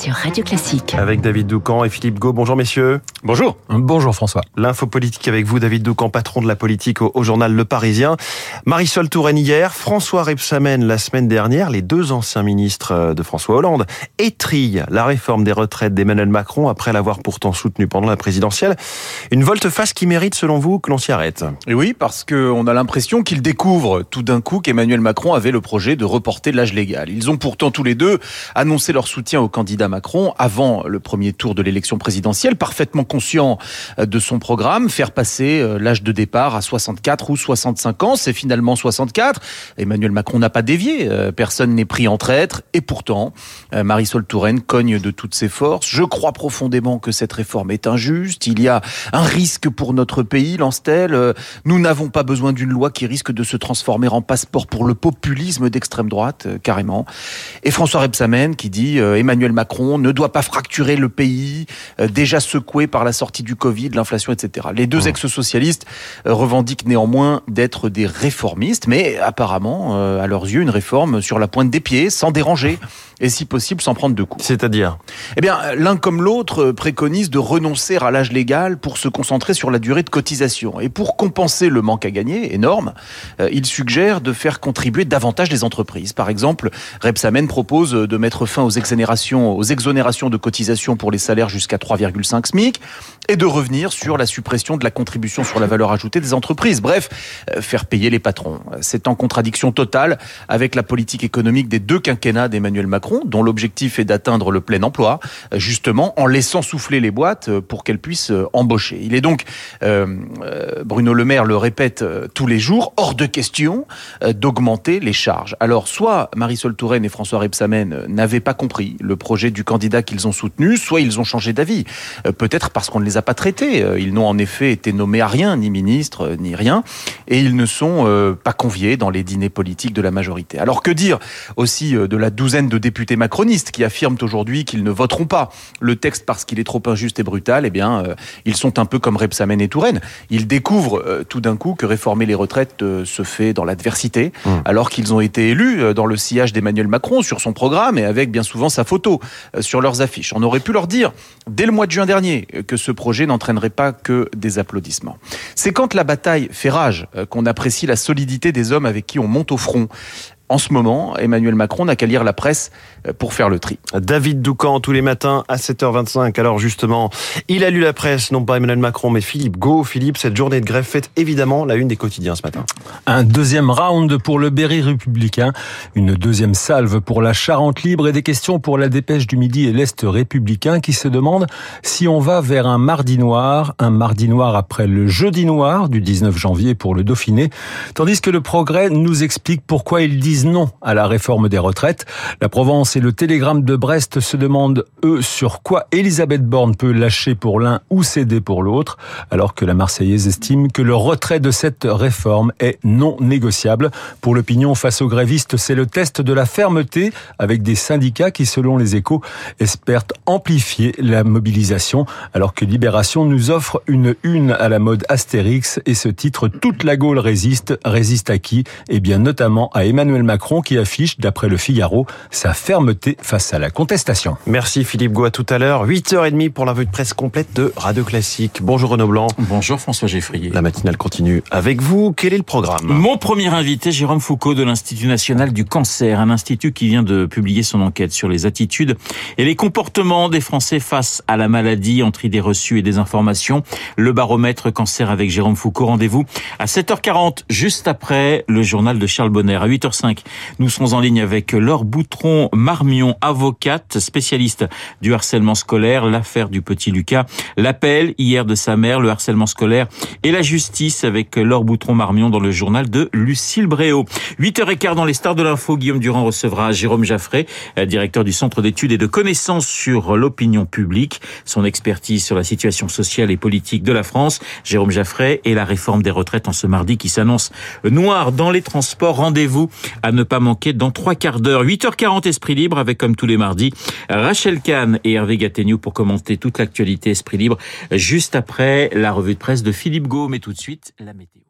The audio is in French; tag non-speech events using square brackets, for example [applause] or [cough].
sur Radio Classique. Avec David Doucan et Philippe Gau. Bonjour messieurs. Bonjour. Bonjour François. L'info politique avec vous, David Doucan, patron de la politique au, journal Le Parisien. Marisol Touraine hier, François Rebsamen la semaine dernière, les deux anciens ministres euh, de François Hollande étrillent la réforme des retraites d'Emmanuel Macron après l'avoir pourtant soutenu pendant la présidentielle. Une volte-face qui mérite, selon vous, que l'on s'y arrête. Et oui, parce qu'on a l'impression qu'ils découvrent tout d'un coup qu'Emmanuel Macron avait le projet de reporter l'âge légal. Ils ont pourtant tous les deux annoncé leur soutien au candidat Macron avant le premier tour de l'élection présidentielle, parfaitement conscient euh, de son programme, faire passer euh, l'âge de départ à 64 ou 65 ans, c'est finalement 64. Emmanuel Macron n'a pas dévié, euh, personne n'est pris en traître, et pourtant, Marisol Touraine cogne de toutes ses forces. Je crois profondément que cette réforme est injuste, il y a un risque pour notre pays, lance-t-elle. Nous n'avons pas besoin d'une loi qui risque de se transformer en passeport pour le populisme d'extrême droite, carrément. Et François Rebsamen qui dit Emmanuel Macron ne doit pas fracturer le pays, euh, déjà secoué par la sortie du Covid, l'inflation, etc. Les deux mmh. ex-socialistes euh, revendiquent néanmoins d'être des réformistes, mais apparemment, euh, à leurs yeux, une réforme sur la pointe des pieds, sans déranger [laughs] et si possible sans prendre de coups. C'est-à-dire? Eh bien, l'un comme l'autre préconise de renoncer à l'âge légal pour se concentrer sur la durée de cotisation. Et pour compenser le manque à gagner, énorme, euh, il suggère de faire contribuer davantage les entreprises. Par exemple, Repsamen propose de mettre fin aux exonérations, aux exonérations de cotisation pour les salaires jusqu'à 3,5 SMIC et de revenir sur la suppression de la contribution sur la valeur ajoutée des entreprises. Bref, euh, faire payer les patrons. C'est en contradiction totale avec la politique économique des deux quinquennats d'Emmanuel Macron dont l'objectif est d'atteindre le plein emploi, justement en laissant souffler les boîtes euh, pour qu'elles puissent euh, embaucher. Il est donc, Bruno Le Maire le répète tous les jours, hors de question d'augmenter les charges. Alors, soit Marisol Touraine et François Rebsamen n'avaient pas compris le projet du candidat qu'ils ont soutenu, soit ils ont changé d'avis. Peut-être parce qu'on ne les a pas traités. Ils n'ont en effet été nommés à rien, ni ministre, ni rien, et ils ne sont pas conviés dans les dîners politiques de la majorité. Alors que dire aussi de la douzaine de députés macronistes qui affirment aujourd'hui qu'ils ne voteront pas le texte parce qu'il est trop injuste et brutal, eh bien, euh, ils sont un peu comme Repsamen et Touraine. Ils découvrent euh, tout d'un coup que réformer les retraites euh, se fait dans l'adversité, mmh. alors qu'ils ont été élus dans le sillage d'Emmanuel Macron sur son programme et avec bien souvent sa photo sur leurs affiches. On aurait pu leur dire dès le mois de juin dernier que ce projet n'entraînerait pas que des applaudissements. C'est quand la bataille fait rage qu'on apprécie la solidité des hommes avec qui on monte au front en ce moment, Emmanuel Macron n'a qu'à lire la presse euh, pour faire le tri. David Doucan, tous les matins à 7h25. Alors justement, il a lu la presse, non pas Emmanuel Macron, mais Philippe Go. Philippe, cette journée de grève fait évidemment la une des quotidiens ce matin. Un deuxième round pour le Berry républicain, une deuxième salve pour la Charente libre et des questions pour la dépêche du Midi et l'Est républicain qui se demandent si on va vers un mardi noir, un mardi noir après le jeudi noir du 19 janvier pour le Dauphiné, tandis que le progrès nous explique pourquoi ils disent non à la réforme des retraites. La Provence et le Télégramme de Brest se demandent, eux, sur quoi Elisabeth Borne peut lâcher pour l'un ou céder pour l'autre, alors que la Marseillaise estime que le retrait de cette réforme est non négociable. Pour l'opinion face aux grévistes, c'est le test de la fermeté avec des syndicats qui, selon les échos, espèrent amplifier la mobilisation, alors que Libération nous offre une une à la mode Astérix et ce titre Toute la Gaule résiste, résiste à qui? Eh bien, notamment à Emmanuel Macron qui affiche, d'après le Figaro, sa fermeté face à la contestation. Merci Philippe Goua tout à l'heure. 8h30 pour la vue de presse complète de Radio Classique. Bonjour Renaud Blanc. Bonjour François Geffrier. La matinale continue avec vous. Quel est le programme Mon premier invité, Jérôme Foucault de l'Institut national du cancer, un institut qui vient de publier son enquête sur les attitudes et les comportements des Français face à la maladie entre idées reçues et des informations. Le baromètre cancer avec Jérôme Foucault. Rendez-vous à 7h40, juste après le journal de Charles Bonner. À 8h05, nous serons en ligne avec Laure Boutron-Marmion, avocate, spécialiste du harcèlement scolaire, l'affaire du petit Lucas, l'appel hier de sa mère, le harcèlement scolaire et la justice avec Laure Boutron-Marmion dans le journal de Lucille Bréau. 8h15 dans les stars de l'info, Guillaume Durand recevra Jérôme Jaffré, directeur du Centre d'études et de connaissances sur l'opinion publique, son expertise sur la situation sociale et politique de la France. Jérôme Jaffré et la réforme des retraites en ce mardi qui s'annonce noir dans les transports. Rendez-vous à ne pas manquer dans trois quarts d'heure. 8h40 Esprit Libre avec comme tous les mardis Rachel Kahn et Hervé Gattegnou pour commenter toute l'actualité Esprit Libre juste après la revue de presse de Philippe Gaume et tout de suite la météo.